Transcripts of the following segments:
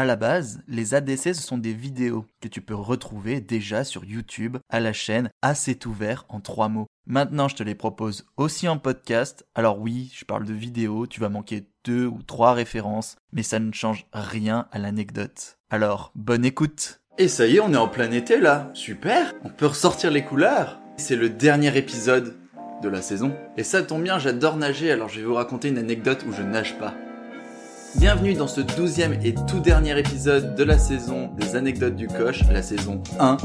À la base, les ADC, ce sont des vidéos que tu peux retrouver déjà sur YouTube à la chaîne Assez ouvert en trois mots. Maintenant, je te les propose aussi en podcast. Alors oui, je parle de vidéos, tu vas manquer deux ou trois références, mais ça ne change rien à l'anecdote. Alors, bonne écoute Et ça y est, on est en plein été là. Super On peut ressortir les couleurs. C'est le dernier épisode de la saison. Et ça tombe bien, j'adore nager, alors je vais vous raconter une anecdote où je nage pas. Bienvenue dans ce douzième et tout dernier épisode de la saison des anecdotes du coche, la saison 1.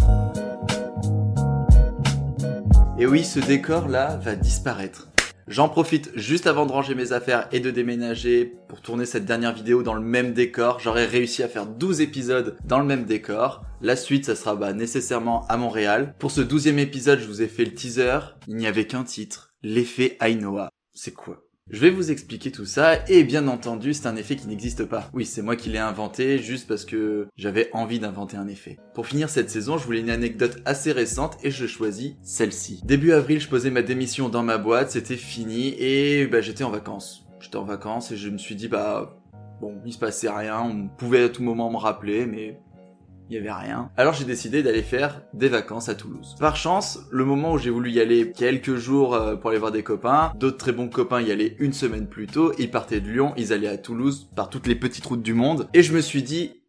Et oui, ce décor là va disparaître. J'en profite juste avant de ranger mes affaires et de déménager pour tourner cette dernière vidéo dans le même décor. J'aurais réussi à faire 12 épisodes dans le même décor. La suite, ça sera bah, nécessairement à Montréal. Pour ce douzième épisode, je vous ai fait le teaser. Il n'y avait qu'un titre. L'effet Ainoa. C'est quoi? Je vais vous expliquer tout ça, et bien entendu, c'est un effet qui n'existe pas. Oui, c'est moi qui l'ai inventé, juste parce que j'avais envie d'inventer un effet. Pour finir cette saison, je voulais une anecdote assez récente, et je choisis celle-ci. Début avril, je posais ma démission dans ma boîte, c'était fini, et bah, j'étais en vacances. J'étais en vacances, et je me suis dit, bah, bon, il se passait rien, on pouvait à tout moment me rappeler, mais il y avait rien. Alors j'ai décidé d'aller faire des vacances à Toulouse. Par chance, le moment où j'ai voulu y aller quelques jours euh, pour aller voir des copains, d'autres très bons copains y allaient une semaine plus tôt, ils partaient de Lyon, ils allaient à Toulouse par toutes les petites routes du monde, et je me suis dit,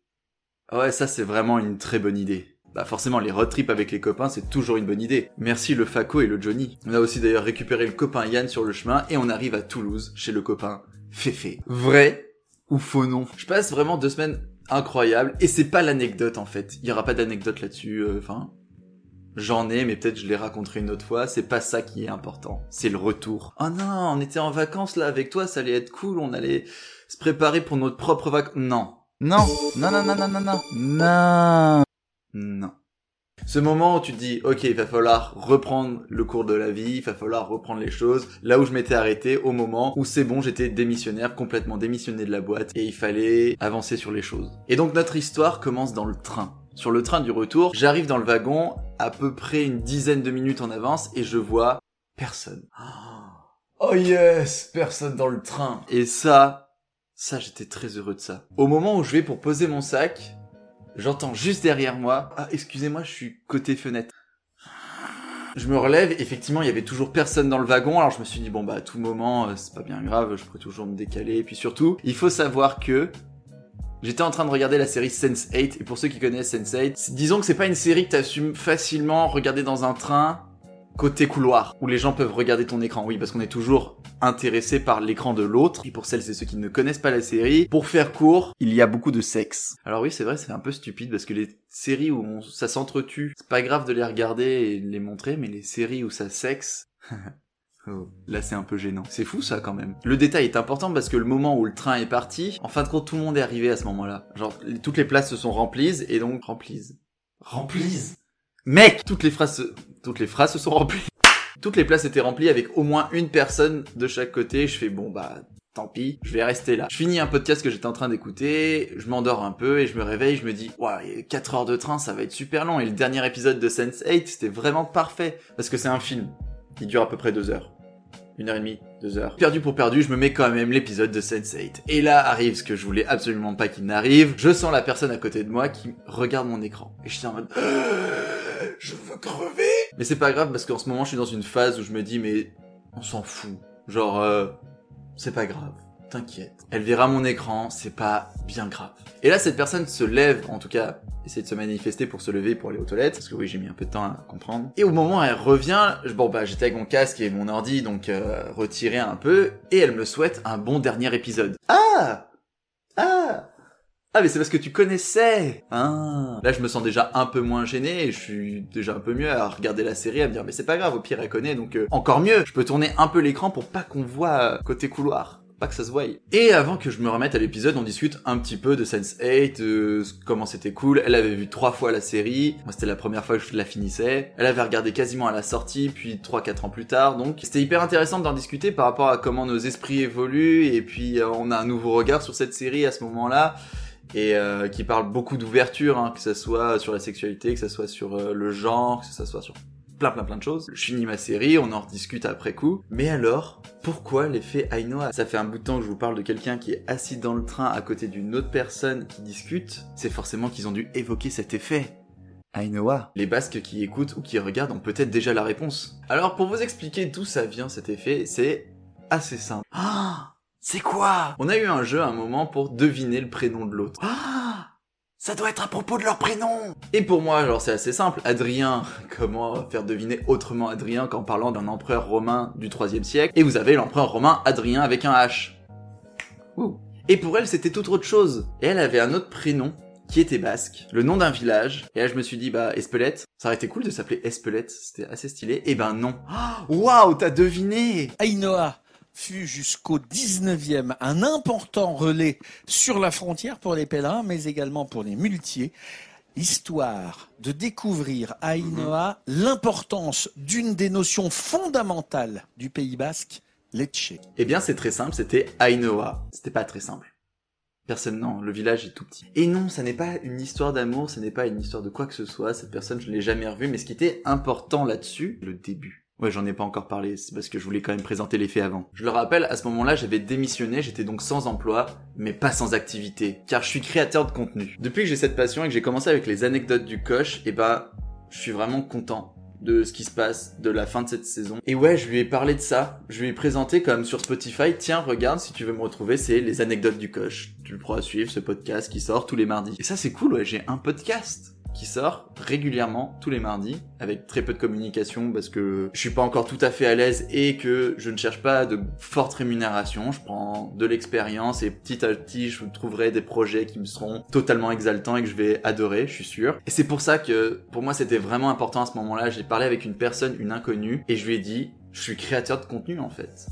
ouais ça c'est vraiment une très bonne idée. Bah forcément les road trips avec les copains c'est toujours une bonne idée. Merci le Faco et le Johnny. On a aussi d'ailleurs récupéré le copain Yann sur le chemin et on arrive à Toulouse chez le copain Féfé. Vrai ou faux nom Je passe vraiment deux semaines incroyable. Et c'est pas l'anecdote en fait. Il y aura pas d'anecdote là-dessus. euh, Enfin, j'en ai, mais peut-être je les raconterai une autre fois. C'est pas ça qui est important. C'est le retour. Oh non, on était en vacances là avec toi, ça allait être cool. On allait se préparer pour notre propre vacances. Non, Non, non, non, non, non, non, non, non. non. Ce moment où tu te dis, ok, il va falloir reprendre le cours de la vie, il va falloir reprendre les choses, là où je m'étais arrêté au moment où c'est bon, j'étais démissionnaire, complètement démissionné de la boîte, et il fallait avancer sur les choses. Et donc notre histoire commence dans le train. Sur le train du retour, j'arrive dans le wagon à peu près une dizaine de minutes en avance et je vois personne. Oh yes, personne dans le train. Et ça, ça j'étais très heureux de ça. Au moment où je vais pour poser mon sac, J'entends juste derrière moi, ah excusez-moi, je suis côté fenêtre. Je me relève, effectivement, il y avait toujours personne dans le wagon, alors je me suis dit, bon bah à tout moment, euh, c'est pas bien grave, je pourrais toujours me décaler, et puis surtout, il faut savoir que j'étais en train de regarder la série Sense8, et pour ceux qui connaissent Sense8, disons que c'est pas une série que t'assumes facilement regarder dans un train, côté couloir, où les gens peuvent regarder ton écran. Oui, parce qu'on est toujours intéressé par l'écran de l'autre. Et pour celles et ceux qui ne connaissent pas la série, pour faire court, il y a beaucoup de sexe. Alors oui, c'est vrai, c'est un peu stupide parce que les séries où ça s'entretue, c'est pas grave de les regarder et de les montrer, mais les séries où ça sexe... Oh, Là c'est un peu gênant. C'est fou ça quand même. Le détail est important parce que le moment où le train est parti, en fin de compte tout le monde est arrivé à ce moment-là. Genre toutes les places se sont remplies et donc remplies. Remplies Mec Toutes les phrases se... toutes les phrases se sont remplies. Toutes les places étaient remplies avec au moins une personne de chaque côté. Je fais bon bah tant pis, je vais rester là. Je finis un podcast que j'étais en train d'écouter, je m'endors un peu et je me réveille, je me dis ouais, 4 heures de train, ça va être super long et le dernier épisode de Sense8, c'était vraiment parfait parce que c'est un film qui dure à peu près 2 heures. Une heure et demie, deux heures. Perdu pour perdu, je me mets quand même l'épisode de Sense8. Et là arrive ce que je voulais absolument pas qu'il n'arrive. Je sens la personne à côté de moi qui regarde mon écran. Et je suis en mode... Je veux crever Mais c'est pas grave parce qu'en ce moment je suis dans une phase où je me dis mais on s'en fout. Genre euh, c'est pas grave. T'inquiète. Elle verra mon écran, c'est pas bien grave. Et là cette personne se lève, en tout cas essaie de se manifester pour se lever pour aller aux toilettes parce que oui j'ai mis un peu de temps à comprendre et au moment où elle revient bon bah j'étais avec mon casque et mon ordi donc euh, retiré un peu et elle me souhaite un bon dernier épisode ah ah ah mais c'est parce que tu connaissais ah là je me sens déjà un peu moins gêné je suis déjà un peu mieux à regarder la série à me dire mais c'est pas grave au pire elle connaît donc euh, encore mieux je peux tourner un peu l'écran pour pas qu'on voit euh, côté couloir pas que ça se voie. Et avant que je me remette à l'épisode, on discute un petit peu de Sense8, de comment c'était cool. Elle avait vu trois fois la série. Moi, c'était la première fois que je la finissais. Elle avait regardé quasiment à la sortie, puis 3-4 ans plus tard. Donc, c'était hyper intéressant d'en discuter par rapport à comment nos esprits évoluent. Et puis, euh, on a un nouveau regard sur cette série à ce moment-là. Et euh, qui parle beaucoup d'ouverture, hein, que ça soit sur la sexualité, que ça soit sur euh, le genre, que ça soit sur plein plein plein de choses. Je finis ma série, on en rediscute après coup. Mais alors, pourquoi l'effet Ainoa? Ça fait un bout de temps que je vous parle de quelqu'un qui est assis dans le train à côté d'une autre personne qui discute. C'est forcément qu'ils ont dû évoquer cet effet. Ainoa. Les Basques qui écoutent ou qui regardent ont peut-être déjà la réponse. Alors pour vous expliquer d'où ça vient cet effet, c'est assez simple. Ah C'est quoi? On a eu un jeu à un moment pour deviner le prénom de l'autre. Ah ça doit être à propos de leur prénom Et pour moi, alors c'est assez simple, Adrien, comment faire deviner autrement Adrien qu'en parlant d'un empereur romain du 3 siècle, et vous avez l'empereur romain Adrien avec un H. Ouh. Et pour elle, c'était tout autre chose. Et elle avait un autre prénom qui était basque, le nom d'un village. Et là, je me suis dit, bah, Espelette, ça aurait été cool de s'appeler Espelette, c'était assez stylé. Et ben non. Waouh, t'as deviné Ainoa fut jusqu'au 19e un important relais sur la frontière pour les pèlerins, mais également pour les muletiers, histoire de découvrir à Ainoa l'importance d'une des notions fondamentales du Pays basque, l'etche. Eh bien, c'est très simple, c'était Ainoa. C'était pas très simple. Personne, non, le village est tout petit. Et non, ça n'est pas une histoire d'amour, ce n'est pas une histoire de quoi que ce soit, cette personne, je ne l'ai jamais revue, mais ce qui était important là-dessus, le début. Ouais, j'en ai pas encore parlé, c'est parce que je voulais quand même présenter les faits avant. Je le rappelle, à ce moment-là, j'avais démissionné, j'étais donc sans emploi, mais pas sans activité, car je suis créateur de contenu. Depuis que j'ai cette passion et que j'ai commencé avec les anecdotes du coach, et eh bah, je suis vraiment content de ce qui se passe de la fin de cette saison. Et ouais, je lui ai parlé de ça. Je lui ai présenté comme sur Spotify, tiens, regarde, si tu veux me retrouver, c'est les anecdotes du coach. Tu le pourras suivre, ce podcast qui sort tous les mardis. Et ça, c'est cool, ouais, j'ai un podcast qui sort régulièrement tous les mardis avec très peu de communication parce que je suis pas encore tout à fait à l'aise et que je ne cherche pas de forte rémunération. Je prends de l'expérience et petit à petit je trouverai des projets qui me seront totalement exaltants et que je vais adorer, je suis sûr. Et c'est pour ça que pour moi c'était vraiment important à ce moment-là. J'ai parlé avec une personne, une inconnue et je lui ai dit je suis créateur de contenu en fait.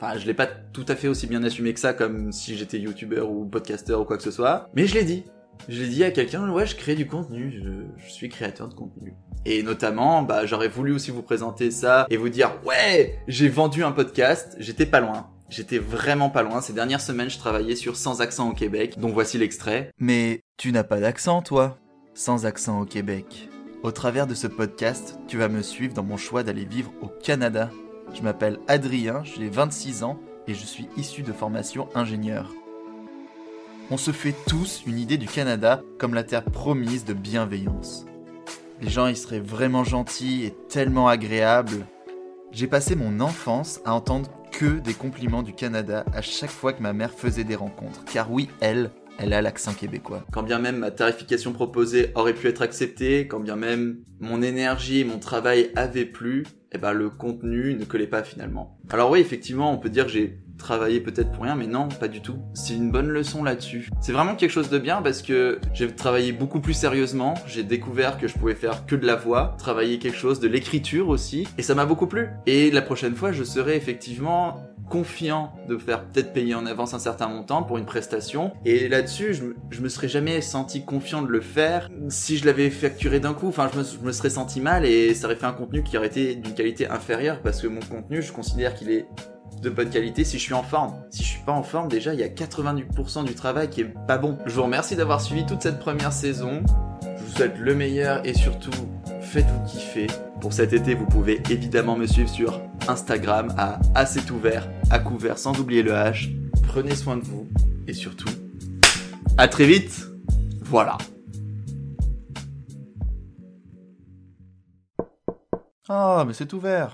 Enfin, je l'ai pas tout à fait aussi bien assumé que ça, comme si j'étais youtubeur ou podcasteur ou quoi que ce soit. Mais je l'ai dit. Je l'ai dit à quelqu'un, ouais, je crée du contenu, je, suis créateur de contenu. Et notamment, bah, j'aurais voulu aussi vous présenter ça et vous dire, ouais, j'ai vendu un podcast, j'étais pas loin. J'étais vraiment pas loin. Ces dernières semaines, je travaillais sur Sans accent au Québec, donc voici l'extrait. Mais tu n'as pas d'accent, toi Sans accent au Québec. Au travers de ce podcast, tu vas me suivre dans mon choix d'aller vivre au Canada. Je m'appelle Adrien, j'ai 26 ans et je suis issu de formation ingénieur on se fait tous une idée du Canada comme la terre promise de bienveillance. Les gens y seraient vraiment gentils et tellement agréables. J'ai passé mon enfance à entendre que des compliments du Canada à chaque fois que ma mère faisait des rencontres. Car oui, elle, elle a l'accent québécois. Quand bien même ma tarification proposée aurait pu être acceptée, quand bien même mon énergie et mon travail avaient plu, eh ben le contenu ne collait pas finalement. Alors oui, effectivement, on peut dire que j'ai travaillé peut-être pour rien, mais non, pas du tout. C'est une bonne leçon là-dessus. C'est vraiment quelque chose de bien parce que j'ai travaillé beaucoup plus sérieusement, j'ai découvert que je pouvais faire que de la voix, travailler quelque chose, de l'écriture aussi, et ça m'a beaucoup plu. Et la prochaine fois, je serai effectivement confiant de faire peut-être payer en avance un certain montant pour une prestation. Et là-dessus, je, me serais jamais senti confiant de le faire si je l'avais facturé d'un coup. Enfin, je me, je me, serais senti mal et ça aurait fait un contenu qui aurait été d'une qualité inférieure parce que mon contenu, je considère qu'il est de bonne qualité si je suis en forme. Si je suis pas en forme, déjà, il y a 90% du travail qui est pas bon. Je vous remercie d'avoir suivi toute cette première saison. Je vous souhaite le meilleur et surtout, faites-vous kiffer. Pour cet été, vous pouvez évidemment me suivre sur Instagram à assez ouvert, à couvert, sans oublier le H. Prenez soin de vous et surtout, à très vite. Voilà. Ah, mais c'est ouvert.